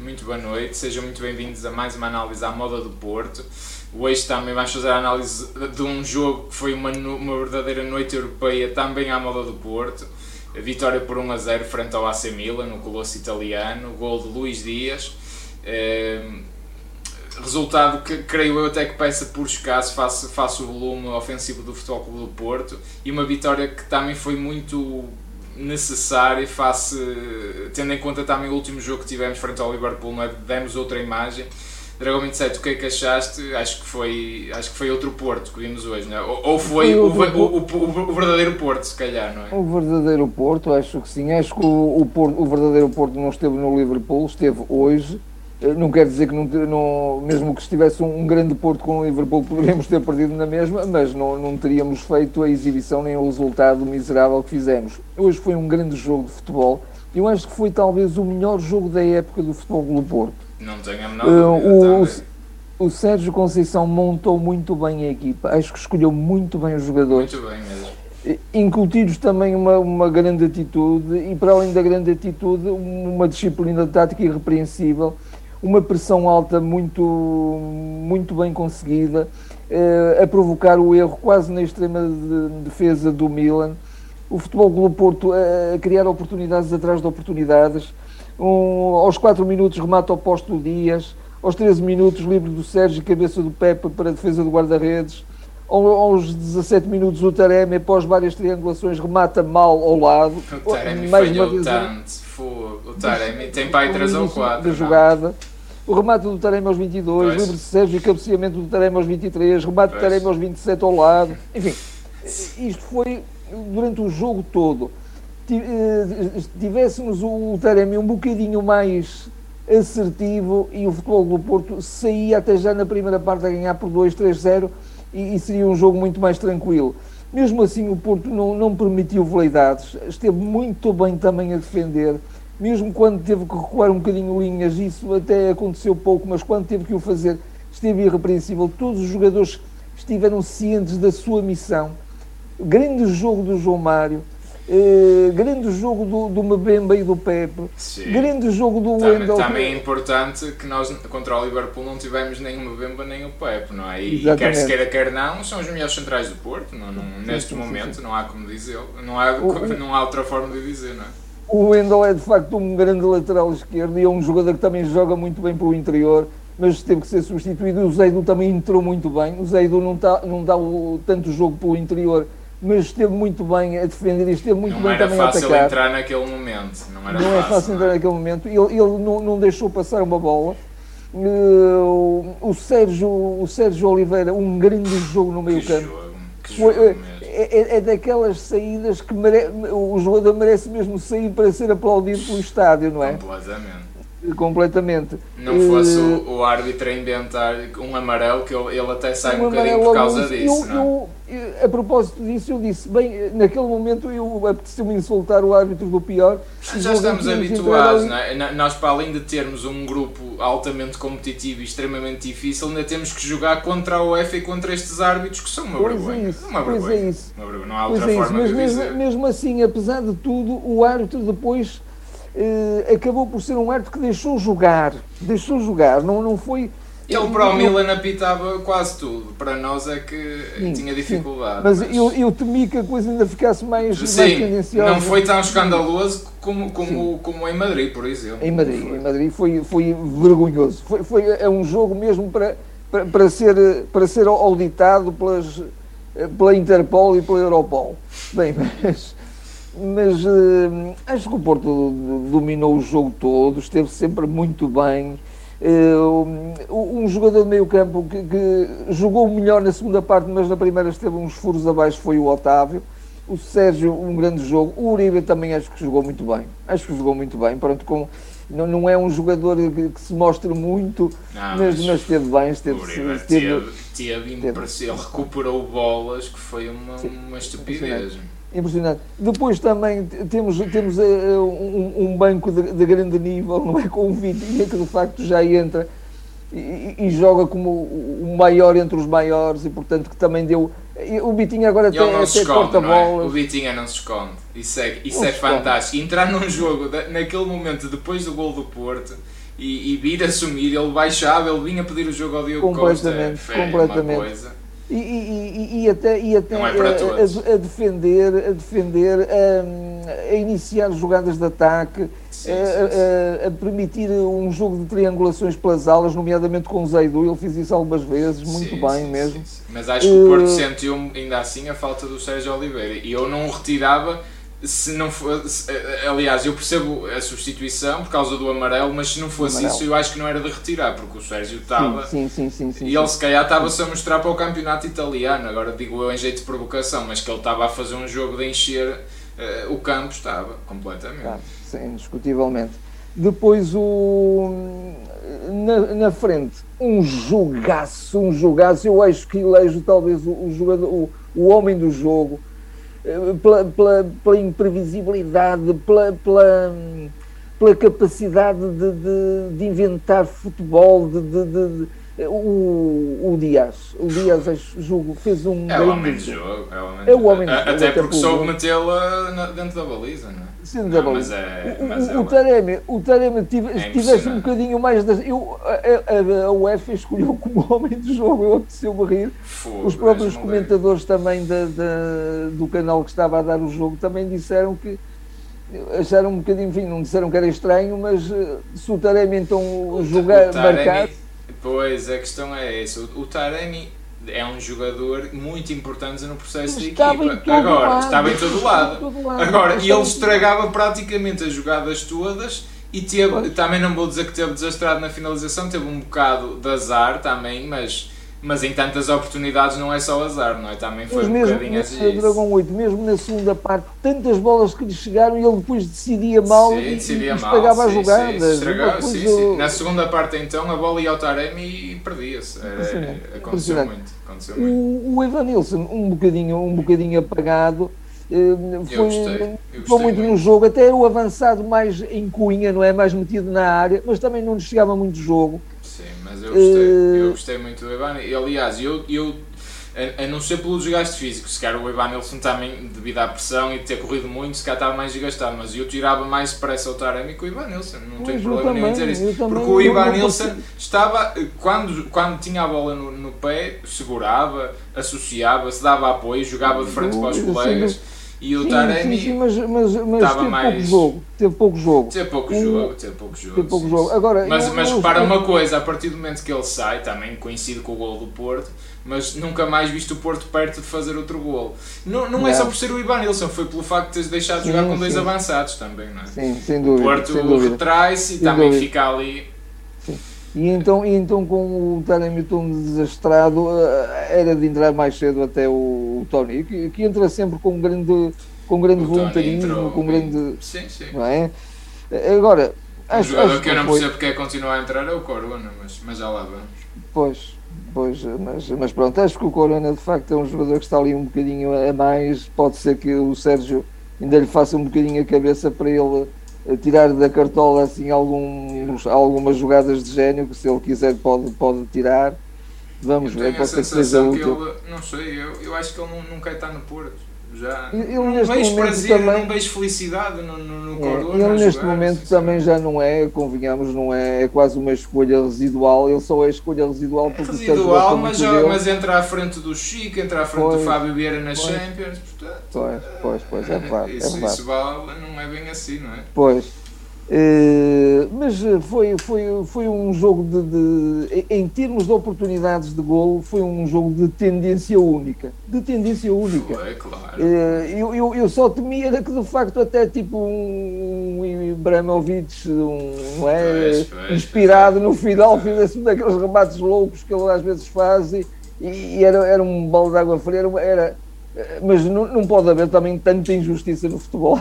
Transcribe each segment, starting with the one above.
Muito boa noite, sejam muito bem-vindos a mais uma análise à moda do Porto. Hoje também vamos fazer a análise de um jogo que foi uma, uma verdadeira noite europeia também à moda do Porto. A vitória por 1 a 0 frente ao AC Milan, no Colosso Italiano, gol de Luís Dias. É, resultado que creio eu até que peça por escasso face, face o volume ofensivo do Futebol Clube do Porto e uma vitória que também foi muito necessária face, tendo em conta também o último jogo que tivemos frente ao Liverpool, não é? demos outra imagem. Dragão 27, o que é que achaste? Acho que foi, acho que foi outro Porto que vimos hoje, não é? Ou, ou foi, foi o, o, o, o, verdadeiro Porto, se calhar, não é? O verdadeiro Porto, acho que sim. Acho que o, Porto, o verdadeiro Porto não esteve no Liverpool, esteve hoje não quer dizer que não, não, mesmo que estivesse um, um, grande Porto com o Liverpool poderíamos ter perdido na mesma, mas não, não teríamos feito a exibição nem o resultado miserável que fizemos. Hoje foi um grande jogo de futebol. Eu acho que foi talvez o melhor jogo da época do futebol do Porto. Não tenho a menor uh, o, o, Sérgio Conceição montou muito bem a equipa. Acho que escolheu muito bem os jogadores. Muito bem mesmo incutir também uma, uma grande atitude e, para além da grande atitude, uma disciplina tática irrepreensível uma pressão alta muito, muito bem conseguida, eh, a provocar o erro quase na extrema de defesa do Milan. O Futebol Clube Porto a criar oportunidades atrás de oportunidades. Um, aos 4 minutos remata ao posto do Dias, aos 13 minutos livre do Sérgio cabeça do Pepe para a defesa do guarda-redes. Aos 17 minutos o Taremi, após várias triangulações, remata mal ao lado. O Taremi mais falhou uma vez, tanto. O Taremi tem para aí 3 ou 4. Da jogada. O remate do Taremi aos 22, livre de Sérgio e cabeceamento do Taremi aos 23, remate do Taremi aos 27 ao lado. Enfim, isto foi durante o jogo todo. Eh, tivéssemos o Taremi um bocadinho mais assertivo e o Futebol do Porto saía até já na primeira parte a ganhar por 2, 3-0 e, e, seria um jogo muito mais tranquilo. Mesmo assim, o Porto não, não permitiu veleidades, esteve muito bem também a defender mesmo quando teve que recuar um bocadinho linhas, isso até aconteceu pouco, mas quando teve que o fazer, esteve irrepreensível. Todos os jogadores estiveram cientes da sua missão. Grande jogo do João Mário, eh, grande jogo do, do Mbemba e do Pepe, Sim. grande jogo do também, Wendel. Também é importante que nós contra o Liverpool não tivemos nem o Mbemba nem o Pepe, não é? E, e quer se queira, quer não, são os melhores centrais do Porto, não, não, neste sim, momento, não há como dizer, não há, o, não há outra forma de dizer, não é? O Wendel é de facto um grande lateral esquerdo e é um jogador que também joga muito bem para o interior, mas teve que ser substituído. O Zeido também entrou muito bem. O Zeido não, tá, não dá o, tanto jogo pelo interior, mas esteve muito bem a defender e esteve muito não bem também a atacar. Não era fácil entrar naquele momento. Não, era não fácil, é fácil entrar naquele momento. Ele, ele não, não deixou passar uma bola. Uh, o, Sérgio, o Sérgio Oliveira, um grande jogo no meio campo. Jogo, que jogo Foi, é, é, é, daquelas saídas que mere... o jogador merece mesmo sair para ser aplaudido pelo estádio, não é? Completamente. Completamente. Não fosse uh, o, árbitro a inventar um amarelo, que ele, até sai um, um bocadinho por causa disso. Eu, eu, a propósito disso, eu disse, bem, naquele momento eu apeteceu-me insultar o árbitro do pior. Já estamos habituados, não é? Nós, para além de termos um grupo altamente competitivo e extremamente difícil, ainda temos que jogar contra a UEFA e contra estes árbitros que são uma pois vergonha. É isso, uma vergonha. Pois é isso. Uma vergonha. Não há outra é forma é de mesmo, dizer. mesmo assim, apesar de tudo, o árbitro depois eh, acabou por ser um árbitro que deixou jogar. Deixou jogar, não, não foi ele para o Milan apitava quase tudo. Para nós é que sim, tinha dificuldade. Mas, mas, Eu, eu temi que a coisa ainda ficasse mais, sim, mais tendenciosa. Não foi tão escandaloso como, como, como em Madrid, por exemplo. Em Madrid, foi. em Madrid foi, foi vergonhoso. Foi, foi, é um jogo mesmo para, para, para, ser, para ser auditado pelas, pela Interpol e pela Europol. Bem, mas, mas uh, acho que o Porto dominou o jogo todo, esteve sempre muito bem. Uh, um jogador de meio campo que, que, jogou melhor na segunda parte, mas na primeira esteve uns furos abaixo, foi o Otávio. O Sérgio, um grande jogo. O Uribe também acho que jogou muito bem. Acho que jogou muito bem. Pronto, com, não, não é um jogador que, que se mostre muito, não, mas, mas, mas esteve bem. Esteve, o Uribe esteve, teve, teve, teve, ele recuperou bolas, que foi uma, uma estupidez impressionante. Depois também temos, temos uh, um, um, banco de, de, grande nível, não é? Com o Vitinha que de facto já entra e, e, joga como o maior entre os maiores e portanto que também deu, O Bitinha agora tem até porta-bolas. É? O Bitinha não se esconde. Isso é, isso é fantástico. Entrar num jogo, naquele momento, depois do gol do Porto, e, e vir assumir, ele baixava, ele vinha pedir o jogo ao Diogo completamente, Costa. É, completamente. E, e, e, até, e até é a, a, a, defender, a, defender a, a, iniciar jogadas de ataque, sim, a, a, permitir um jogo de triangulações pelas alas, nomeadamente com o Zaidu, ele fez isso algumas vezes, muito sim, bem sim, mesmo. Mas acho que o Porto sentiu ainda assim a falta do Sérgio Oliveira. E eu não o retirava se não fosse, eh, aliás, eu percebo a substituição por causa do amarelo, mas se não fosse isso, eu acho que não era de retirar, porque o Sérgio estava. Sim, sim, sim, sim, e ele se calhar estava-se a mostrar para o campeonato italiano, agora digo eu em jeito de provocação, mas que ele estava a fazer um jogo de encher uh, o campo, estava completamente. Claro, sim, indiscutivelmente. Depois o. Na, na frente, um jogaço, um jogaço. Eu acho que elejo talvez o, o jogador, o, o homem do jogo pela, pela, pela imprevisibilidade, pela, pela, pela capacidade de, de, de, inventar futebol, de, de o, o Dias, o Dias julgo, fez um é o homem de jogo, é o homem, é o homem de jogo. Até porque soube metê-la dentro da baliza, não é? Sim, não, mas é, mas o, é o, Taremi, o Taremi tive, é tivesse um bocadinho mais das, eu, a, a, a UEFA escolheu como homem de jogo, eu apeteceu-me rir. Fogo, Os próprios comentadores também da, da, do canal que estava a dar o jogo também disseram que acharam um bocadinho, enfim, não disseram que era estranho, mas eh, se o Taremi então o, jogar, o Taremi, marcar Pois, a questão é essa. O, o Taremi é um jogador muito importante no processo de equipa. Agora, lado. estava em todo lado. Todo lado. Agora, e ele estragava praticamente as jogadas todas e teve, também não vou dizer que teve desastrado na finalização, teve um bocado de azar também, mas mas em tantas oportunidades não é só azar, não é? Também foi mas um bocadinho assim. Dragão 8, mesmo na segunda parte, tantas bolas que lhe chegaram e ele depois decidia mal sim, e, decidia e estragava as jogadas. Sim, estragava, sim, eu... sim. Na segunda parte então a bola ia ao Taremi e perdia-se. Aconteceu muito. Aconteceu muito. O, o Evanilson, um bocadinho, um bocadinho apagado. Eh, foi, gostei, foi muito, muito, no jogo, até o avançado mais em cunha, não é? Mais metido na área, mas também não lhe chegava muito jogo. Mas eu gostei, uh... eu gostei muito do Evan. E, aliás, eu, eu a, a, não ser pelo desgaste físico, se calhar o Evan Nilsson também, devido à pressão e ter corrido muito, se calhar estava mais desgastado, mas eu tirava mais pressa o Taremi que o Ivan Nilsson, não tenho problema nenhum em dizer isso. Porque o Ivan Nilsson estava, quando, quando tinha a bola no, no pé, segurava, associava-se, dava apoio, jogava de frente para os colegas. E o sim, Taremi sim, sim, mas, mas, mas teve mais... pouco jogo. Teve pouco jogo. Teve pouco o... jogo, teve pouco jogo. Teve pouco jogo. Agora, mas, eu, mas eu, repara eu... uma coisa, a partir do momento que ele sai, também coincide com o gol do Porto, mas nunca mais visto o Porto perto de fazer outro gol. Não, não, não. é só por ser o Ivan Nilsson, foi pelo facto de teres deixado de jogar com dois avançados também, não é? Sim, sem dúvida. O Porto retrai-se e também dúvida. fica ali e então, e então com o Taremi tão desastrado, eh, era de entrar mais cedo até o, Tony, que, que entra sempre com grande, com grande voluntarismo, com grande. Sim, sim. Não é? Agora. O acho, jogador acho que eu não percebo porque é continuar a entrar é o Corona, mas, mas já lá vamos. Pois, pois mas, mas pronto, acho que o Corona de facto é um jogador que está ali um bocadinho a mais. Pode ser que o Sérgio ainda lhe faça um bocadinho a cabeça para ele tirar da cartola assim alguns, algumas jogadas de gênio que se ele quiser pode, pode tirar. Vamos ver, pode ser que seja útil. Ele, não sei, eu, eu acho que ele não, não quer estar no Porto. Já ele, não vejo prazer, também, não vejo felicidade no, no, no é, Ele neste jogar, momento também já não é, convenhamos, não é, é quase uma escolha residual, ele só é escolha residual porque é residual, mas, já, mas entra à frente do Chico, entra à frente pois, do Fábio Vieira nas pois, Champions, portanto, pois, pois, pois, é verdade. Isso, é verdade. isso vale, não é bem assim, não é? Pois. Uh, mas foi, foi, foi um jogo de, de, em termos de oportunidades de golo, foi um jogo de tendência única. De tendência única. Foi, claro. Uh, eu, eu, eu, só temia que de facto até tipo um, Ibrahimovic, um, é? Inspirado no final, fizesse um daqueles remates loucos que ele às vezes faz e, e era, era um balde de água fria, era, era mas não, não, pode haver também tanta injustiça no futebol.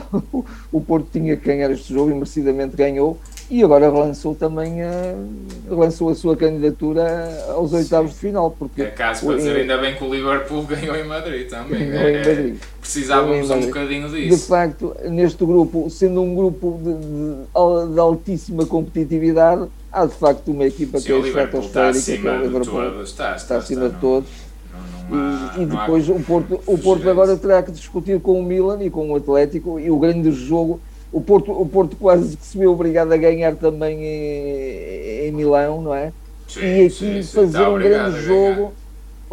o Porto tinha que ganhar este jogo e merecidamente ganhou e agora relançou também a, relançou a sua candidatura aos oitavos de final. Porque é caso para dizer, ainda bem que o Liverpool ganhou em Madrid também. Ganhou em Madrid. É, precisávamos um bocadinho disso. De facto, neste grupo, sendo um grupo de, de, de altíssima competitividade, há de facto uma equipa que é estratosférica, que é o Liverpool. Está, está, está acima de todos e, e depois o Porto, o Porto agora terá que discutir com o Milan e com o Atlético e o grande jogo. O Porto, o Porto quase que se viu obrigado a ganhar também em, em Milão, não é? Sim, e aqui sim, sim. fazer um grande jogo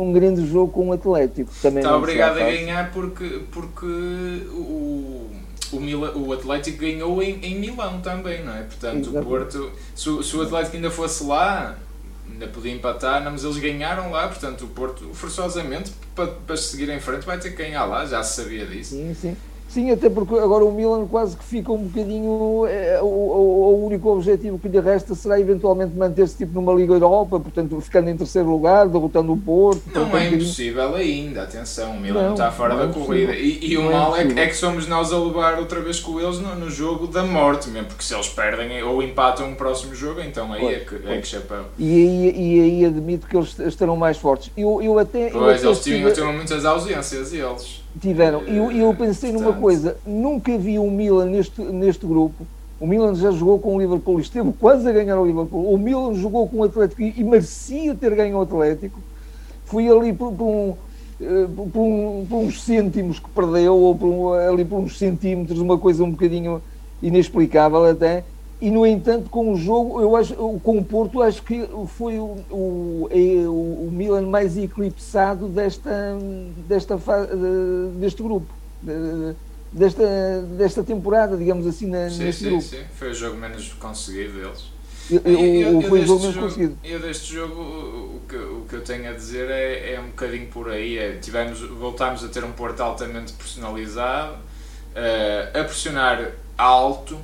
um grande jogo com o Atlético. Também está obrigado a ganhar porque, porque o, o, Mila, o Atlético ganhou em, em Milão também, não é? Portanto, o Porto, se, se o Atlético ainda fosse lá, ainda podia empatar, não, mas eles ganharam lá, portanto o Porto forçosamente para, para seguir em frente vai ter que ganhar lá, já se sabia disso. Sim, sim. Sim, até porque agora o Milan quase que fica um bocadinho. É, o, o, único objetivo que lhe resta será eventualmente manter-se tipo numa Liga Europa, portanto ficando em terceiro lugar, derrotando o Porto. Não é impossível ainda, atenção, o Milan não, está fora não é da corrida. E, e o é mal é, é, que somos nós a levar outra vez com eles no, no, jogo da morte mesmo, porque se eles perdem ou empatam o próximo jogo, então aí pois, é, que, pois. é que chapéu. E aí, e aí admito que eles estarão mais fortes. Eu, eu até. Pois, eu eles tinham, tinham muitas ausências, eles. Tiveram. E eu, eu pensei numa coisa, nunca vi um Milan neste, neste grupo. O Milan já jogou com o Liverpool e esteve quase a ganhar o Liverpool. O Milan jogou com o Atlético e, merecia ter ganho o Atlético. Foi ali por, por, um, eh, por, um, por, uns cêntimos que perdeu, ou ali por uns centímetros, uma coisa um bocadinho inexplicável até e no entanto com o jogo eu acho com o Porto acho que foi o, o, é, o Milan mais eclipsado desta desta deste grupo desta desta temporada digamos assim na, sim, neste sim, grupo. sim. foi o jogo menos conseguido deles. Eu, eu, eu, foi o jogo menos conseguido. eu deste jogo o que, o que eu tenho a dizer é, é um bocadinho por aí. É, tivemos voltámos a ter um Porto altamente personalizado uh, a pressionar alto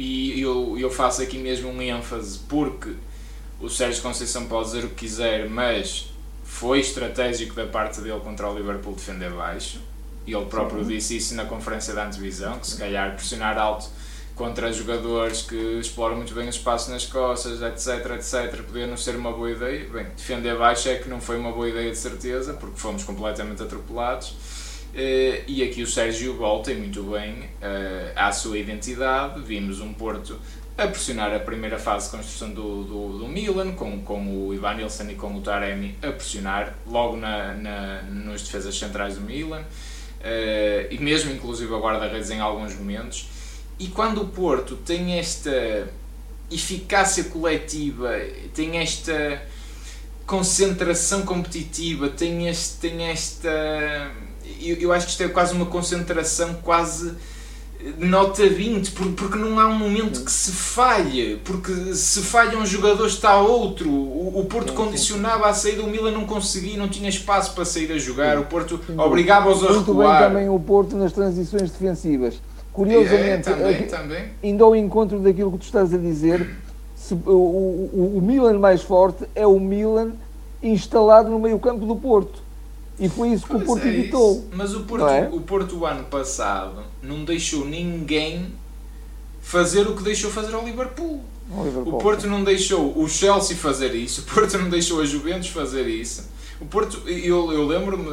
e eu, eu faço aqui mesmo um ênfase porque o Sérgio Conceição pode dizer o que quiser, mas foi estratégico da parte dele contra o Liverpool defender baixo. E ele próprio Sim. disse isso na conferência da antevisão, que se calhar pressionar alto contra jogadores que exploram muito bem o espaço nas costas, etc, etc, podia não ser uma boa ideia. Bem, defender baixo é que não foi uma boa ideia de certeza, porque fomos completamente atropelados. Uh, e aqui o Sérgio volta, muito bem, uh, à sua identidade. Vimos um Porto a pressionar a primeira fase de construção do, do, do Milan, com, com o Ivan Nilsson e com o Taremi a pressionar logo na, na, nos defesas centrais do Milan, uh, e mesmo inclusive a guarda-redes em alguns momentos. E quando o Porto tem esta eficácia coletiva, tem esta concentração competitiva, tem, este, tem esta eu, eu acho que isto é quase uma concentração quase nota 20, porque não há um momento que se falhe, porque se falha um jogador está outro. O, Porto condicionava a saída, o Milan não conseguia, não tinha espaço para sair a jogar, o Porto obrigava-os a Muito recuar. bem também o Porto nas transições defensivas. Curiosamente, é, também, também. indo ao encontro daquilo que tu estás a dizer, se, o, o, o Milan mais forte é o Milan instalado no meio campo do Porto e foi isso que pois o Porto é evitou. Mas o Porto, é? o Porto, o ano passado, não deixou ninguém fazer o que deixou fazer ao Liverpool. O, Liverpool, o Porto sim. não deixou o Chelsea fazer isso, o Porto não deixou a Juventus fazer isso. O Porto, eu, eu lembro-me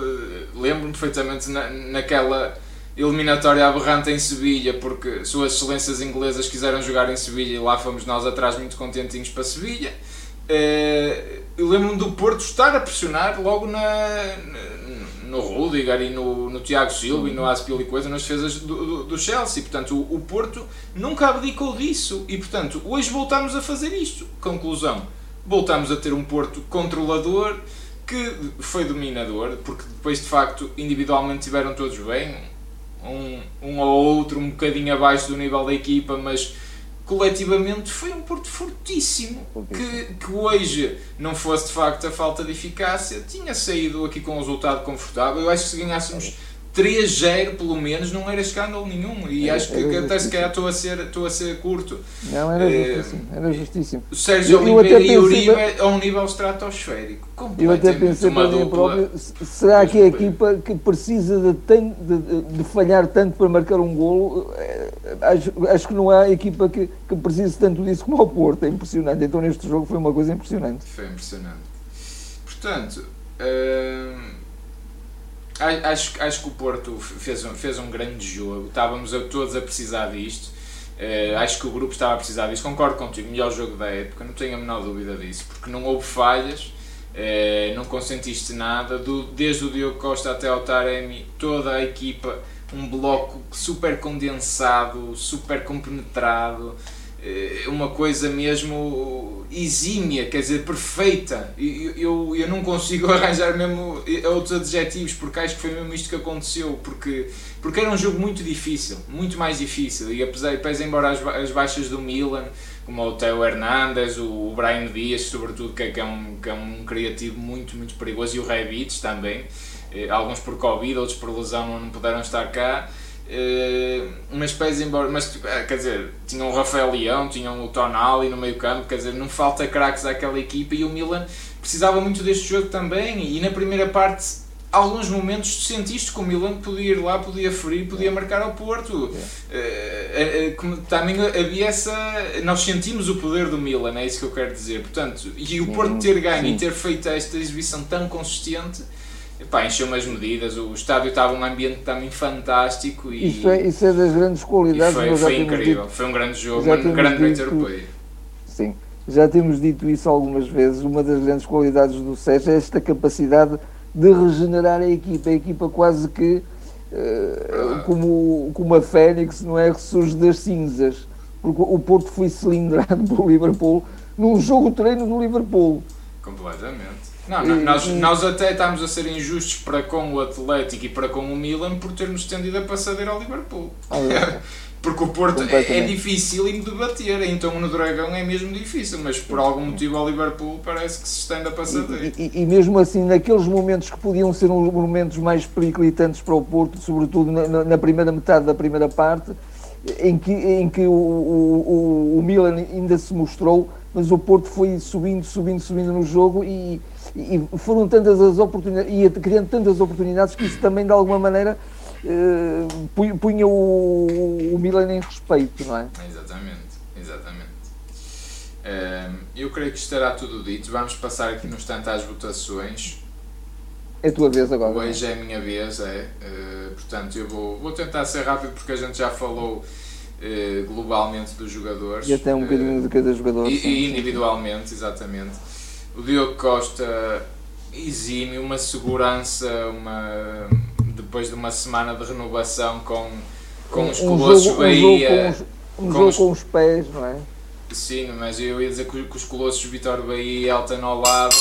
lembro perfeitamente na, naquela eliminatória aberrante em Sevilha, porque suas excelências inglesas quiseram jogar em Sevilha e lá fomos nós atrás muito contentinhos para Sevilha. Uh, eu lembro-me do Porto estar a pressionar logo na, no Rudiger e no, no Tiago Silva e no Aspilicueta nas defesas do, do, do, Chelsea. Portanto, o, o, Porto nunca abdicou disso e, portanto, hoje voltamos a fazer isto. Conclusão: voltamos a ter um Porto controlador que foi dominador, porque depois de facto individualmente tiveram todos bem, um, um ou outro um bocadinho abaixo do nível da equipa, mas coletivamente foi um Porto fortíssimo, que, que hoje não fosse de facto a falta de eficácia, tinha saído aqui com um resultado confortável. Eu acho que se ganhássemos 3-0 pelo menos não era escândalo nenhum e era, acho que, até se calhar estou a ser, estou a ser curto. Não, era eh, justíssimo, era justíssimo. O Sérgio eu, Oliveira e Uribe a um nível estratosférico. Eu até pensei para mim próprio, será que a equipa que precisa de, de, de, falhar tanto para marcar um golo, eh, acho, acho que não há equipa que, que precise tanto disso como o Porto, é impressionante. Então neste jogo foi uma coisa impressionante. Foi impressionante. Portanto, hum, Acho, acho que o Porto fez um, fez um grande jogo, estávamos a, todos a precisar disto. Uh, acho que o grupo estava a precisar disto. Concordo contigo, melhor jogo da época, não tenho a menor dúvida disso, porque não houve falhas. Uh, não consentiste nada, do, desde o Diogo Costa até ao Taremi, toda a equipa, um bloco super condensado, super compenetrado, uma coisa mesmo exímia, quer dizer, perfeita. Eu, eu, eu não consigo arranjar mesmo outros adjetivos, porque acho que foi mesmo isto que aconteceu, porque, porque era um jogo muito difícil, muito mais difícil, e apesar, pese embora as, as baixas do Milan, como o Theo Hernandes, o Brian Dias, sobretudo, que é, que é, um, que é um criativo muito, muito perigoso, e o Rebic também, eh, alguns por Covid, outros por lesão não puderam estar cá, eh, mas pese embora, mas eh, quer dizer, tinham o Rafael Leão, tinham o Tonali no meio campo, quer dizer, não falta craques àquela equipa e o Milan precisava muito deste jogo também, e na primeira parte alguns momentos sentiste que o Milan podia ir lá, podia ferir, podia marcar ao Porto. É. também havia essa. Nós sentimos o poder do Milan, é isso que eu quero dizer. Portanto, e o Porto ter ganho e ter feito esta exibição tão consistente. Epá, encheu umas medidas, o estádio estava um ambiente também fantástico e isso é, isso é das grandes qualidades. Foi, foi incrível, dito, foi um grande jogo, uma grande noite europeia. Sim, já temos dito isso algumas vezes. Uma das grandes qualidades do Sérgio é esta capacidade de regenerar a equipa. A equipa quase que uh, como, como a Fênix, não é? Que surge das cinzas. Porque o Porto foi cilindrado pelo Liverpool num jogo treino do Liverpool. Completamente. Não, não, nós, nós até estamos a ser injustos para com o Atlético e para com o Milan por termos estendido a passadeira ao Liverpool. Ah, é. Porque o Porto é, é difícil de bater, então no Dragão é mesmo difícil, mas por algum motivo ao Liverpool parece que se estende a passadeira. E, e, e, mesmo assim, naqueles momentos que podiam ser os momentos mais periclitantes para o Porto, sobretudo na, na primeira metade da primeira parte, em que, em que o, o, o, Milan ainda se mostrou, mas o Porto foi subindo, subindo, subindo no jogo e, e foram tantas as oportunidades, e criando tantas oportunidades que isso também de alguma maneira uh, punha o, o Milan em respeito, não é? Exatamente, exatamente. Uh, eu creio que estará tudo dito. Vamos passar aqui no instante às votações. É a tua vez agora. Hoje é a minha vez, é. Uh, portanto, eu vou, vou tentar ser rápido porque a gente já falou uh, globalmente dos jogadores. E até um bocadinho de cada jogador. E, e individualmente, exatamente. O Diogo Costa exime uma segurança, uma depois de uma semana de renovação com, com os um Colossos jogo, Bahia. Um jogo, com, os, um com, jogo os, com os pés, não é? Sim, mas eu ia dizer que, que os Colossos Vitor Bahia e Elton ao lado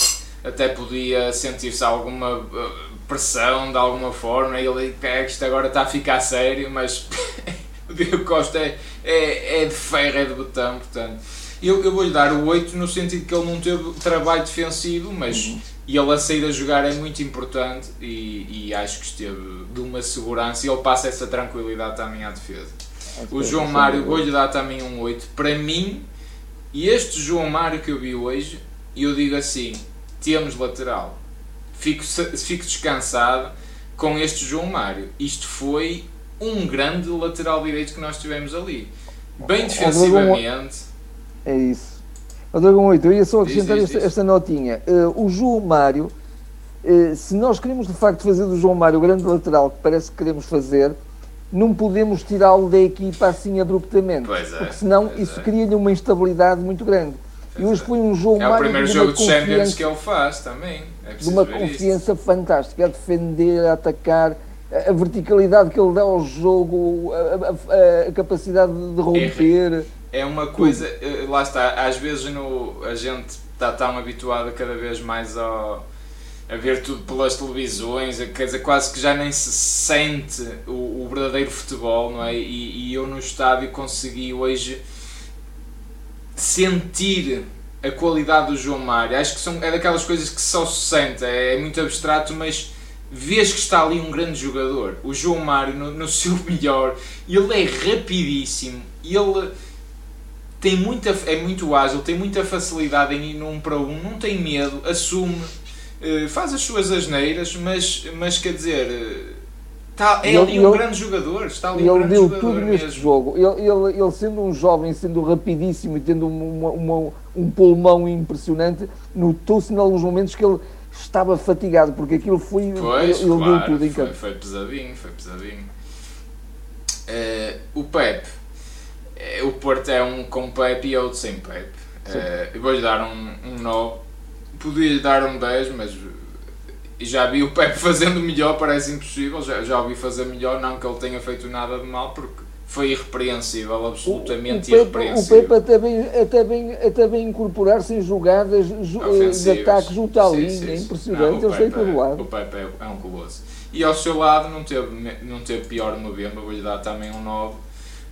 até podia sentir-se alguma uh, pressão de alguma forma. E ele é que isto agora está a ficar sério, mas o Diogo Costa é, é, é de ferro, é de botão, portanto. Eu, eu vou-lhe dar o 8 no sentido que ele não teve trabalho defensivo, mas. Uhum ele a sair a jogar é muito importante e, e, acho que esteve de uma segurança e ele passa essa tranquilidade também à defesa. O João Mário vou-lhe dar também um 8. Para mim, e este João Mário que eu vi hoje, eu digo assim: temos lateral. Fico, fico descansado com este João Mário. Isto foi um grande lateral direito que nós tivemos ali. Bem defensivamente. É isso. Dragão 8, eu ia só acrescentar diz, diz, esta, esta, notinha. Uh, o João Mário, uh, se nós queremos de facto fazer do João Mário o grande lateral que parece que queremos fazer, não podemos tirá-lo da equipa assim abruptamente. Pois é, porque senão isso é. cria-lhe uma instabilidade muito grande. Pois e hoje é. foi um João é Mário. É o primeiro jogo de Champions que ele faz também. É de uma confiança isso. fantástica, a defender, a atacar a verticalidade que ele dá ao jogo, a, a, a capacidade de romper é uma coisa, eh, lá está, às vezes no, a gente está tão habituado cada vez mais ao, a ver tudo pelas televisões, quer dizer, quase que já nem se sente o, o verdadeiro futebol, não é? E, e, eu no estádio consegui hoje sentir a qualidade do João Mário. Acho que são, é daquelas coisas que só se sente, é, é muito abstrato, mas vês que está ali um grande jogador. O João Mário, no, no seu melhor, ele é rapidíssimo, ele tem muita, é muito ágil, tem muita facilidade em ir num para um, não tem medo, assume, eh, faz as suas asneiras, mas, mas quer dizer, Está, é ele, ali um ele, grande jogador, está ali um grande jogador tudo neste mesmo. jogo. Ele, ele, ele, sendo um jovem, sendo rapidíssimo e tendo uma, uma, um pulmão impressionante, notou-se em alguns momentos que ele estava fatigado, porque aquilo foi. Pois, ele claro, deu tudo em campo. Foi, foi pesadinho, foi pesadinho. Uh, o Pep o Porto é um com Pepe e outro sem Pepe. Uh, eu vou-lhe dar um, um 9. podia dar um 10, mas já vi o Pepe fazendo melhor, parece impossível. Já, já ouvi fazer melhor, não que ele tenha feito nada de mal, porque foi irrepreensível, absolutamente o, o irrepreensível. O Pepe até bem, até bem, até bem incorporar-se em jogadas de ataque junto à linha, é impressionante, não, ele sei pelo lado. O Pepe é, é um colosso. E ao seu lado não teve, não teve pior Mbemba, vou-lhe dar também um 9,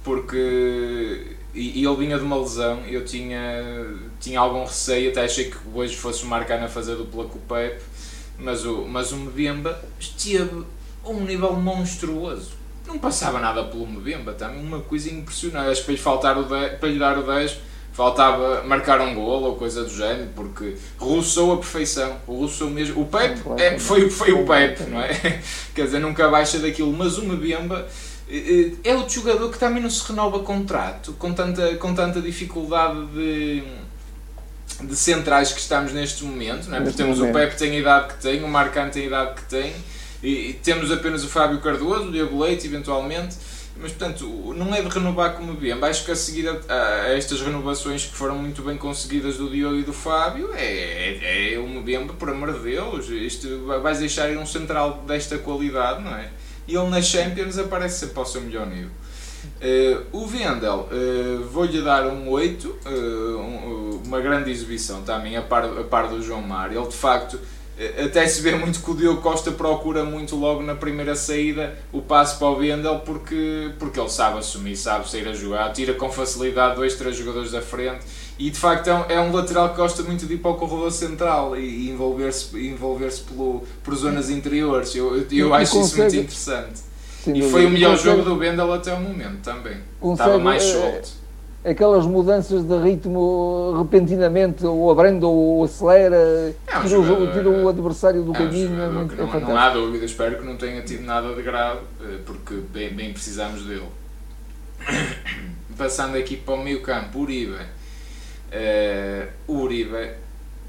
porque e, ele vinha de uma lesão eu tinha, tinha algum receio, até achei que hoje fosse o Marcano a fazer dupla com o Pepe, mas o, mas o Mbemba esteve a um nível monstruoso não passava nada pelo Mbemba também, uma coisa impressionante. Acho que para lhe, faltar o 10, para lhe dar o 10 faltava marcar um gol ou coisa do género, porque russou a perfeição. Russou mesmo. O Pepe é, foi, foi o Pepe, não é? Quer dizer, nunca baixa daquilo, mas o Mbemba é outro jogador que também não se renova contrato com tanta, com tanta dificuldade de, de centrais que estamos neste momento, não é? Porque temos momento. o Pepe tem a idade que tem, o Marcano tem a idade que tem e, e, temos apenas o Fábio Cardoso, o Diego Leite, eventualmente, mas portanto, não é de renovar como bem. Acho que a seguir a, a, estas renovações que foram muito bem conseguidas do Diogo e do Fábio, é, é, é o Mbemba, por amor de Deus, isto vais deixar um central desta qualidade, não é? E ele nas Champions aparece sempre ao seu melhor nível. Uh, o Vendel, uh, vou-lhe dar um 8, uh, um, uma grande exibição também, a par, a par do João Mário. Ele de facto até se vê muito que o Diogo Costa procura muito logo na primeira saída o passo para o Wendel porque, porque ele sabe assumir, sabe sair a jogar, tira com facilidade dois, três jogadores da frente e de facto é um, é um lateral que gosta muito de ir para o corredor central e, envolver-se envolver pelo, por zonas interiores. Eu, eu, eu acho consegue, isso muito interessante. e foi o melhor consegue, jogo do Wendel até o momento também. Consegue, Estava mais é, solto aquelas mudanças de ritmo repentinamente, ou abranda ou acelera, é tira, o, tira o adversário do é caminho. É muito, não, é não, há dúvida, espero que não tenha tido nada de grave, eh, porque bem, bem precisamos dele. Passando aqui para o meio campo, Uribe. Uh, o Uribe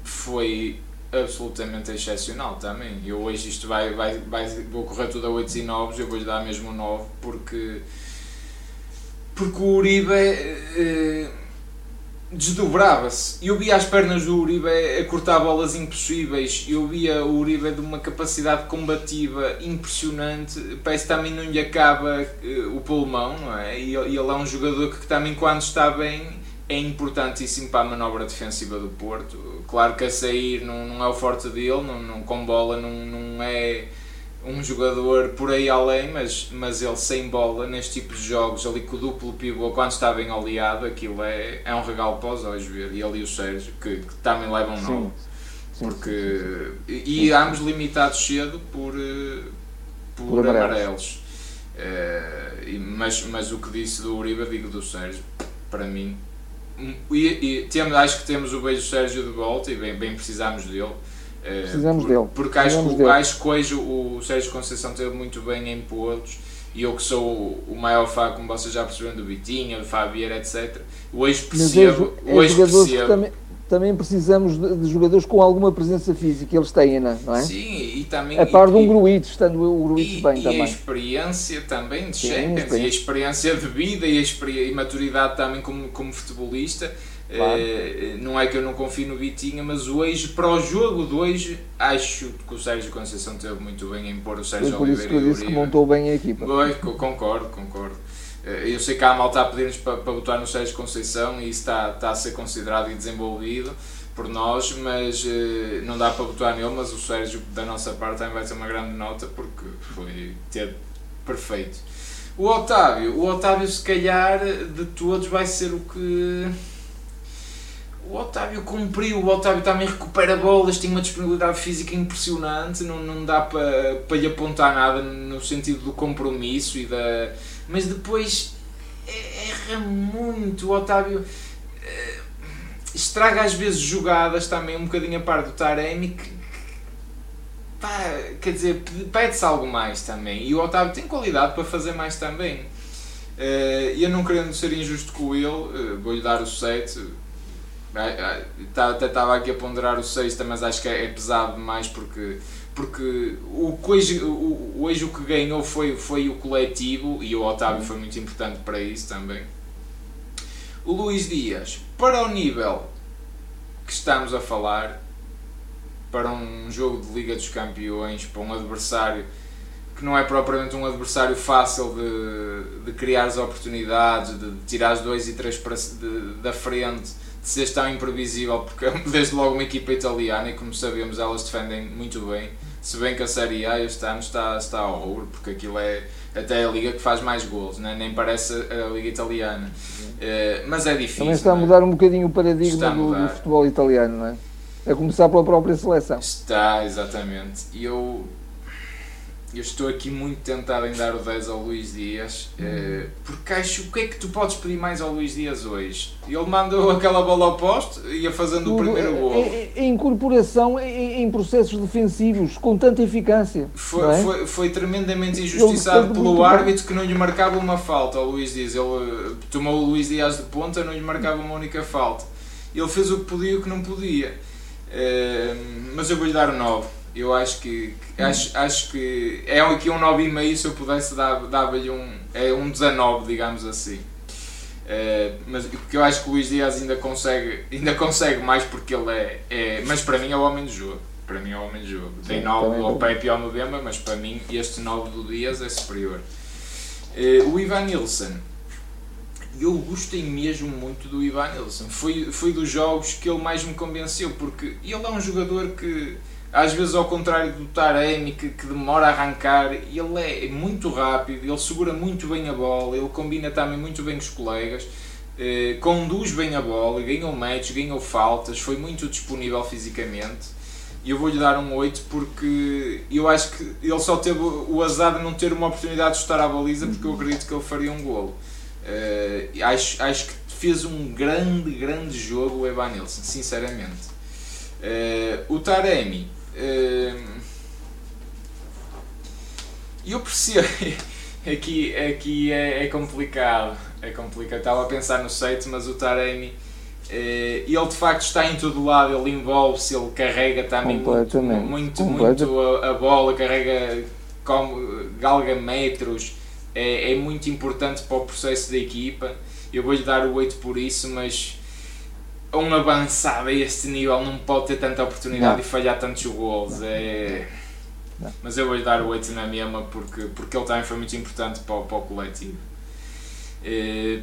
foi absolutamente excepcional também. Eu hoje isto vai, vai, vai vou correr tudo a 8 e 9, eu vou-lhe dar mesmo 9 porque porque o Uribe eh, desdobrava-se. Eu via as pernas do Uribe a cortar bolas impossíveis. Eu via o Uribe de uma capacidade combativa impressionante. Parece que também não lhe acaba eh, o pulmão, não é? E ele é um jogador que também, quando está bem, é importantíssimo para a manobra defensiva do Porto. Claro que a sair não, não é o forte dele, não, não, com bola não, não é um jogador por aí além, mas, mas ele sem bola neste tipo de jogos, ali com o duplo pivô, quando está bem aliado, aquilo é, é um regalo para os olhos ver. E ali o Sérgio, que, que também levam um novo. Porque, e, e ambos limitados cedo por, eh, por, por amarelos. Uh, mas, mas o que disse do Uribe, digo do Sérgio, para mim. E, e temos, acho que temos o beijo Sérgio de volta e bem, bem precisamos dele Precisamos por, dele. Porque acho, Precisamos que, dele. acho que hoje o Sérgio Conceição teve muito bem em pô-los e eu que sou o maior fã, como vocês já perceberam, do Vitinho, do Fabieira, etc. Hoje percebo. É hoje percebo. Também, também precisamos de, de, jogadores com alguma presença física, eles têm, não é? Sim, e também. A par de um Gruitch, estando o Gruitch bem e também. E a experiência também de Sim, Champions, e a experiência de vida e a, e maturidade também como, como futebolista. Claro. Uh, não é que eu não confio no Vitinha, mas hoje, para o jogo de hoje, acho que o Sérgio Conceição teve muito bem em pôr o Sérgio Foi por Oliveira isso que eu disse que montou bem a equipa. Bem, concordo, concordo. Uh, eu sei que há malta a pedir-nos para, para botar no Sérgio Conceição e isso está, está a ser considerado e desenvolvido por nós, mas uh, não dá para botar nele, mas o Sérgio da nossa parte também vai ter uma grande nota porque foi ter perfeito. O Otávio, o Otávio se calhar de todos vai ser o que o Otávio cumpriu, o Otávio também recupera bolas, tem uma disponibilidade física impressionante, não, não dá para, para lhe apontar nada no sentido do compromisso e da. Mas depois erra muito. O Otávio eh, estraga às vezes jogadas também um bocadinho a par do Taremi que, pá, quer dizer, pede-se algo mais também. E o Otávio tem qualidade para fazer mais também. E eu não querendo ser injusto com ele, eh, vou-lhe dar o 7 Tá, até estava aqui a ponderar o sexta, mas acho que é, é pesado demais porque, porque o, hoje, o, hoje o que ganhou foi, foi o coletivo e o Otávio foi muito importante para isso também. O Luís Dias, para o nível que estamos a falar, para um jogo de Liga dos Campeões, para um adversário que não é propriamente um adversário fácil de, de criar as oportunidades, de tirar os dois e três para, de, da frente, de ser tão imprevisível, porque desde logo uma equipa italiana e como sabemos elas defendem muito bem, se bem que a Série A este ano está, está ao horror, porque aquilo é até a liga que faz mais gols, né? nem parece a liga italiana. Uh, mas é difícil. Também está a é? mudar um bocadinho o paradigma do, do, futebol italiano, não é? A começar pela própria seleção. Está, exatamente. E eu eu estou aqui muito tentado em dar o 10 ao Luís Dias, uh, porque acho o que é que tu podes pedir mais ao Luís Dias hoje? Ele mandou aquela bola ao poste e ia fazendo o primeiro gol. A, incorporação em, em, processos defensivos com tanta eficácia. Foi, é? foi, foi, tremendamente injustiçado pelo árbitro bem. que não lhe marcava uma falta ao Luís Dias. Ele eh, tomou o Luís Dias de ponta, não lhe marcava uma única falta. Ele fez o que podia e o que não podia. Uh, mas eu vou-lhe dar o 9 eu acho que, que acho, acho que é aqui um 9,5 se eu pudesse dava-lhe um, é um 19, digamos assim. Uh, mas porque eu acho que o Luís Dias ainda consegue, ainda consegue mais porque ele é, é. Mas para mim é o homem do jogo. Para mim é o homem do jogo. Tem 9 ao Pepe e ao Mbemba, mas para mim este 9 do Dias é superior. Uh, o Ivan Nilsson. Eu gostei mesmo muito do Ivan Nilsson. Foi, foi dos jogos que ele mais me convenceu, porque ele é um jogador que às vezes ao contrário do Taremi que, que, demora a arrancar, ele é muito rápido, ele segura muito bem a bola, ele combina também muito bem com os colegas, eh, conduz bem a bola, ganhou matches, ganhou faltas, foi muito disponível fisicamente. E eu vou-lhe dar um 8 porque eu acho que ele só teve o azar de não ter uma oportunidade de estar à baliza porque eu acredito que ele faria um golo. Eh, acho, acho que fez um grande, grande jogo o Evanilson, sinceramente. Uh, o Taremi Hum, eu percebo. aqui aqui é, é complicado. É complicado. Estava a pensar no site, mas o Taremi. Eh, ele de facto está em todo lado, ele envolve-se, ele carrega também muito, muito, muito a, a, bola, carrega como, galga metros, é, é muito importante para o processo da equipa. Eu vou-lhe dar o 8 por isso, mas um avançado a este nível não pode ter tanta oportunidade não. e falhar tantos gols. É... Mas eu vou-lhe dar o 8 na mesma porque, porque ele também foi muito importante para, o, para o coletivo. É...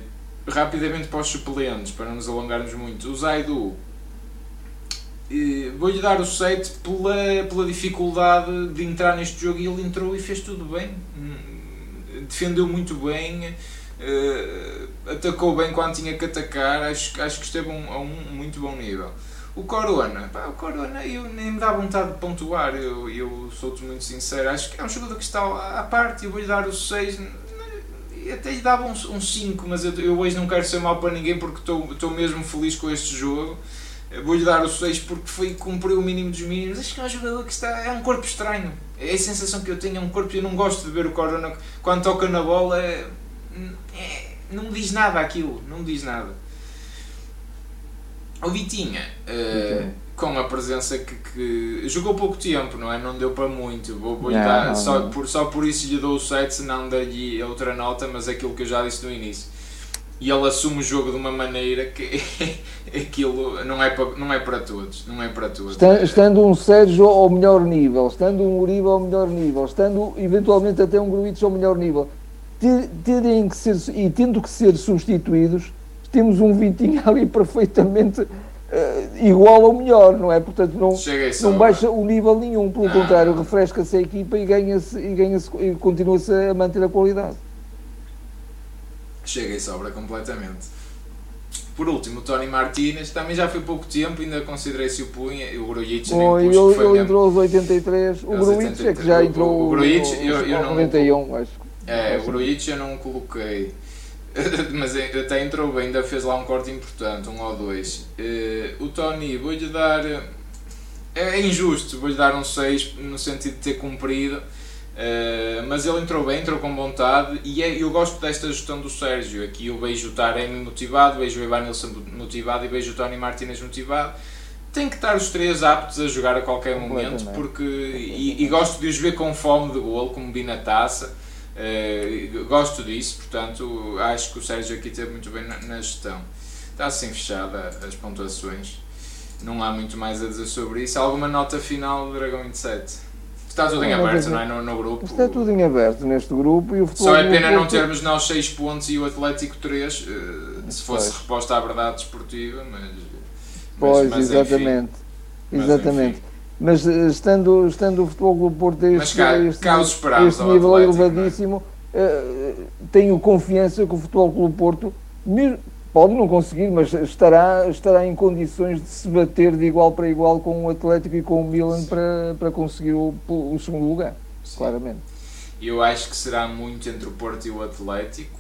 Rapidamente para os suplentes, para não nos alongarmos muito. O Zaidu, é... vou-lhe dar o 7 pela, pela dificuldade de entrar neste jogo e ele entrou e fez tudo bem. Hum, defendeu muito bem Uh, atacou bem quando tinha que atacar, acho, acho que esteve um, a um muito bom nível. O Corona, pá, o Corona eu nem me dá vontade de pontuar, eu, eu sou-te muito sincero, acho que é um jogador que está à parte, eu vou-lhe dar o 6 e até lhe dava um 5, um cinco, mas eu, eu, hoje não quero ser mal para ninguém porque estou mesmo feliz com este jogo. Vou-lhe dar o 6 porque foi cumpriu o mínimo dos mínimos. Acho que é um jogador que está. É um corpo estranho. É a sensação que eu tenho, é um corpo. Eu não gosto de ver o Corona quando toca na bola. É, é, não me diz nada aquilo, não me diz nada. O Vitinha, uh, com a presença que, que, jogou pouco tempo, não é? Não deu para muito. Vou, vou não, dar, só. Por, só por isso lhe dou o 7, senão dar-lhe outra nota, mas aquilo que eu já disse no início. E ele assume o jogo de uma maneira que aquilo não é para, não é para todos. Não é para todos. Estando um Sérgio ao melhor nível, estando um Uribe ao melhor nível, estando eventualmente até um Gruitch ao melhor nível terem que ser, e tendo que ser substituídos, temos um Vitinho ali perfeitamente uh, igual ou melhor, não é? Portanto, não, não baixa o nível nenhum, pelo ah. contrário, refresca-se a equipa e ganha-se e, ganha e continua-se a manter a qualidade. Chega e sobra completamente. Por último, o Tony Martinez também já foi pouco tempo, ainda considerei se o punha. O Grujic nem oh, ele, ele entrou aos 83. O Grujic é que já entrou. O, o eu, eu não. 91, acho. É, o Grujic eu não coloquei. Mas até entrou bem, ainda fez lá um corte importante, um ou dois. Uh, o Tony, vou-lhe dar. É injusto, vou-lhe dar um 6 no sentido de ter cumprido. Uh, mas ele entrou bem, entrou com vontade e é, eu gosto desta gestão do Sérgio. Aqui eu vejo o Taremi motivado, vejo o Evanilson motivado e vejo o Tony Martinez motivado. Tem que estar os três aptos a jogar a qualquer momento porque, e, e, gosto de os ver com fome de golo, como vi na taça. Uh, gosto disso, portanto, acho que o Sérgio aqui teve muito bem na, na gestão. Está assim fechada as pontuações. não há muito mais a dizer sobre isso. Alguma nota final do Dragão 27? Está tudo em aberto, não é? No, no, grupo. Está tudo em aberto neste grupo e o futebol. Só é pena não termos nós 6 pontos e o Atlético 3, eh, se fosse pois. reposta à verdade desportiva, mas. Pois, mas, mas exatamente. Enfim. Exatamente. Mas, mas eh, estando, estando o Futebol Clube Porto a este, cá, este, cá este nível Atlético, é? elevadíssimo, é? tenho confiança que o Futebol Clube Porto, mesmo, pode não conseguir, mas estará, estará em condições de se bater de igual para igual com o Atlético e com o Milan para, para conseguir o, o segundo lugar, Sim. claramente. Eu acho que será muito entre o Porto e o Atlético.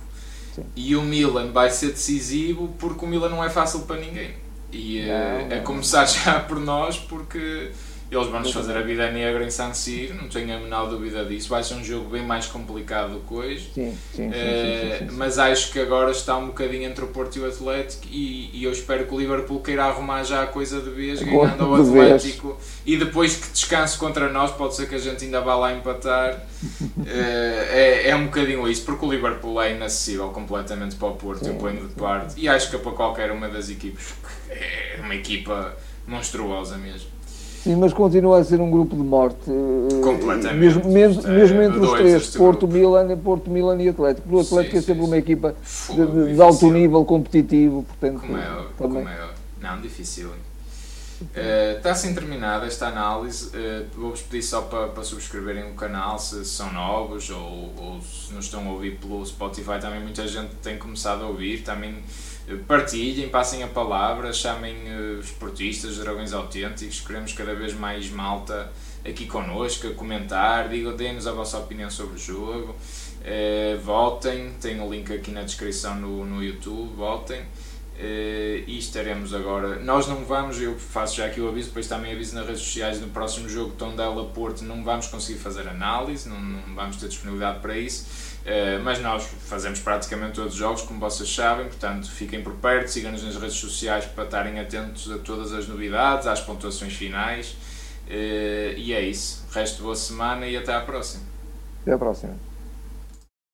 Sim. E o Milan vai ser decisivo porque o Milan não é fácil para ninguém. E não, eh, não, a começar já por nós, porque eles vão-nos fazer a vida negra em San Siro, não tenho a menor dúvida disso. Vai ser um jogo bem mais complicado do que hoje. Sim, sim, sim, uh, sim, Mas acho que agora está um bocadinho entre o Porto e o Atlético e, e eu espero que o Liverpool queira arrumar já a coisa de vez, ganhando ao Atlético. E depois que descanse contra nós, pode ser que a gente ainda vá lá empatar. uh, é, é um bocadinho isso, porque o Liverpool é inacessível completamente para o Porto, eu ponho de parte. E acho que é para qualquer uma das equipes é uma equipa monstruosa mesmo. Sim, mas continua a ser um grupo de morte. Eh, Completamente. Mesmo, mesmo, é, mesmo entre os três, Porto, Milan, Porto, Milan e Atlético. O Atlético sim, é sempre sim, uma equipa de, de, de, alto nível competitivo. Portanto, como é, também. Como é, não, difícil. Uh, está assim terminada esta análise. Uh, Vou-vos pedir só para, para subscreverem o canal se são novos ou, ou se nos estão a ouvir pelo Spotify. Também muita gente tem começado a ouvir. Também partilhem, passem a palavra, chamem uh, os portistas, dragões autênticos, queremos cada vez mais malta aqui connosco, a comentar, digam, deem-nos a vossa opinião sobre o jogo, uh, votem, tem o link aqui na descrição no, no YouTube, votem. Uh, e estaremos agora. Nós não vamos, eu faço já aqui o aviso, depois também aviso nas redes sociais. No próximo jogo Tondela Porto, não vamos conseguir fazer análise, não, não vamos ter disponibilidade para isso Uh, mas nós fazemos praticamente todos os jogos, como vocês sabem, portanto fiquem por perto, sigam-nos nas redes sociais para estarem atentos a todas as novidades, às pontuações finais. Uh, e é isso. Resto boa semana e até à próxima. Até à próxima.